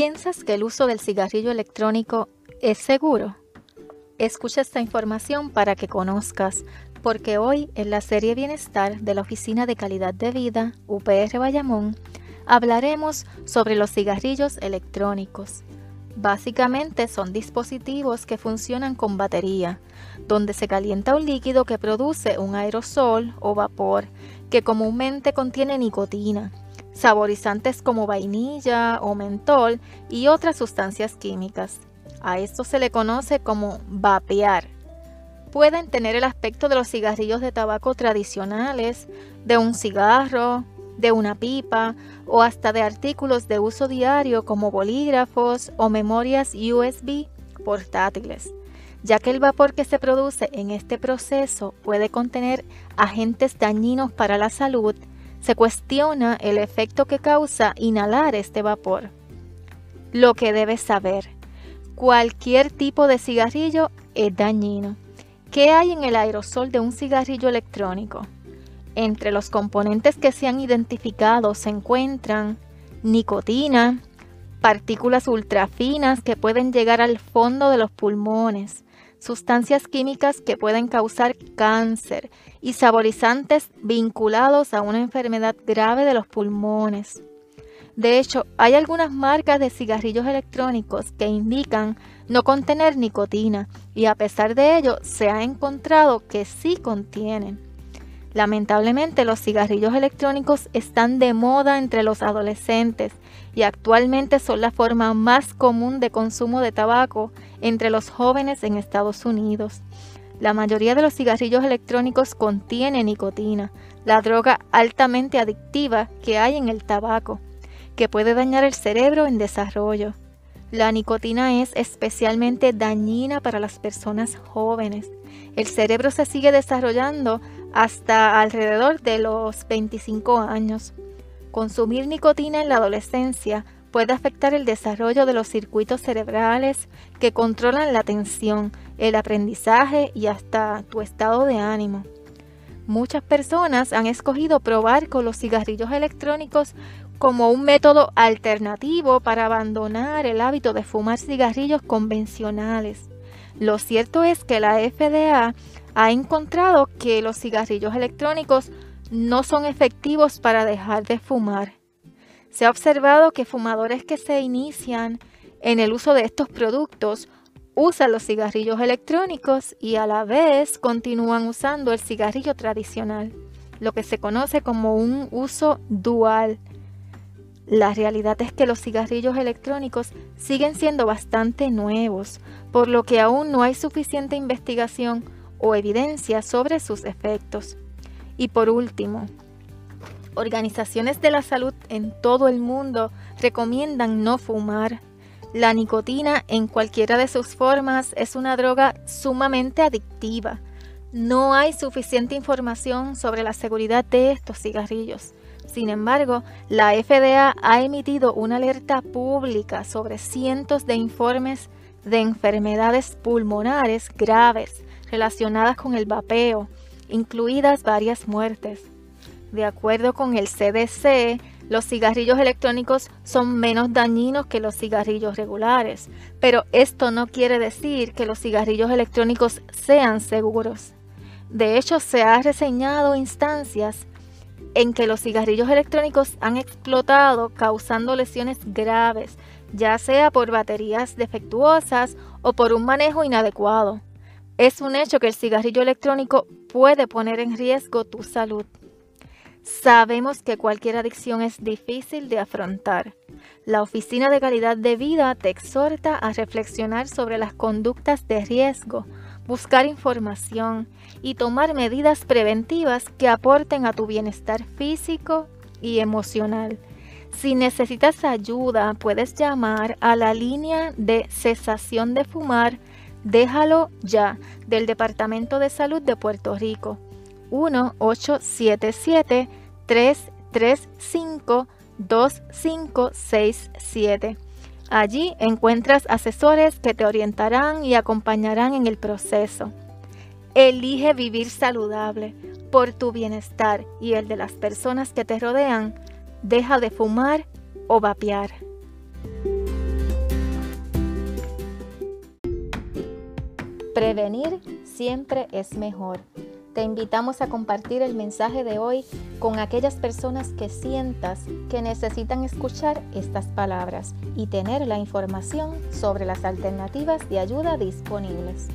¿Piensas que el uso del cigarrillo electrónico es seguro? Escucha esta información para que conozcas, porque hoy en la serie Bienestar de la Oficina de Calidad de Vida, UPR Bayamón, hablaremos sobre los cigarrillos electrónicos. Básicamente son dispositivos que funcionan con batería, donde se calienta un líquido que produce un aerosol o vapor que comúnmente contiene nicotina, saborizantes como vainilla o mentol y otras sustancias químicas. A esto se le conoce como vapear. Pueden tener el aspecto de los cigarrillos de tabaco tradicionales, de un cigarro, de una pipa o hasta de artículos de uso diario como bolígrafos o memorias USB portátiles, ya que el vapor que se produce en este proceso puede contener agentes dañinos para la salud, se cuestiona el efecto que causa inhalar este vapor. Lo que debes saber, cualquier tipo de cigarrillo es dañino. ¿Qué hay en el aerosol de un cigarrillo electrónico? Entre los componentes que se han identificado se encuentran nicotina, partículas ultrafinas que pueden llegar al fondo de los pulmones, sustancias químicas que pueden causar cáncer y saborizantes vinculados a una enfermedad grave de los pulmones. De hecho, hay algunas marcas de cigarrillos electrónicos que indican no contener nicotina y a pesar de ello se ha encontrado que sí contienen. Lamentablemente los cigarrillos electrónicos están de moda entre los adolescentes y actualmente son la forma más común de consumo de tabaco entre los jóvenes en Estados Unidos. La mayoría de los cigarrillos electrónicos contiene nicotina, la droga altamente adictiva que hay en el tabaco, que puede dañar el cerebro en desarrollo. La nicotina es especialmente dañina para las personas jóvenes. El cerebro se sigue desarrollando hasta alrededor de los 25 años. Consumir nicotina en la adolescencia puede afectar el desarrollo de los circuitos cerebrales que controlan la atención, el aprendizaje y hasta tu estado de ánimo. Muchas personas han escogido probar con los cigarrillos electrónicos como un método alternativo para abandonar el hábito de fumar cigarrillos convencionales. Lo cierto es que la FDA ha encontrado que los cigarrillos electrónicos no son efectivos para dejar de fumar. Se ha observado que fumadores que se inician en el uso de estos productos usan los cigarrillos electrónicos y a la vez continúan usando el cigarrillo tradicional, lo que se conoce como un uso dual. La realidad es que los cigarrillos electrónicos siguen siendo bastante nuevos, por lo que aún no hay suficiente investigación o evidencia sobre sus efectos. Y por último, organizaciones de la salud en todo el mundo recomiendan no fumar. La nicotina en cualquiera de sus formas es una droga sumamente adictiva. No hay suficiente información sobre la seguridad de estos cigarrillos. Sin embargo, la FDA ha emitido una alerta pública sobre cientos de informes de enfermedades pulmonares graves relacionadas con el vapeo, incluidas varias muertes. De acuerdo con el CDC, los cigarrillos electrónicos son menos dañinos que los cigarrillos regulares, pero esto no quiere decir que los cigarrillos electrónicos sean seguros. De hecho, se ha reseñado instancias en que los cigarrillos electrónicos han explotado causando lesiones graves, ya sea por baterías defectuosas o por un manejo inadecuado. Es un hecho que el cigarrillo electrónico puede poner en riesgo tu salud. Sabemos que cualquier adicción es difícil de afrontar. La Oficina de Calidad de Vida te exhorta a reflexionar sobre las conductas de riesgo, buscar información y tomar medidas preventivas que aporten a tu bienestar físico y emocional. Si necesitas ayuda, puedes llamar a la línea de cesación de fumar Déjalo ya del Departamento de Salud de Puerto Rico 1-877-335-2567. Allí encuentras asesores que te orientarán y acompañarán en el proceso. Elige vivir saludable por tu bienestar y el de las personas que te rodean. Deja de fumar o vapear. Prevenir siempre es mejor. Te invitamos a compartir el mensaje de hoy con aquellas personas que sientas que necesitan escuchar estas palabras y tener la información sobre las alternativas de ayuda disponibles.